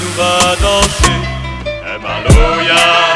nous va danser. Eh Maloya.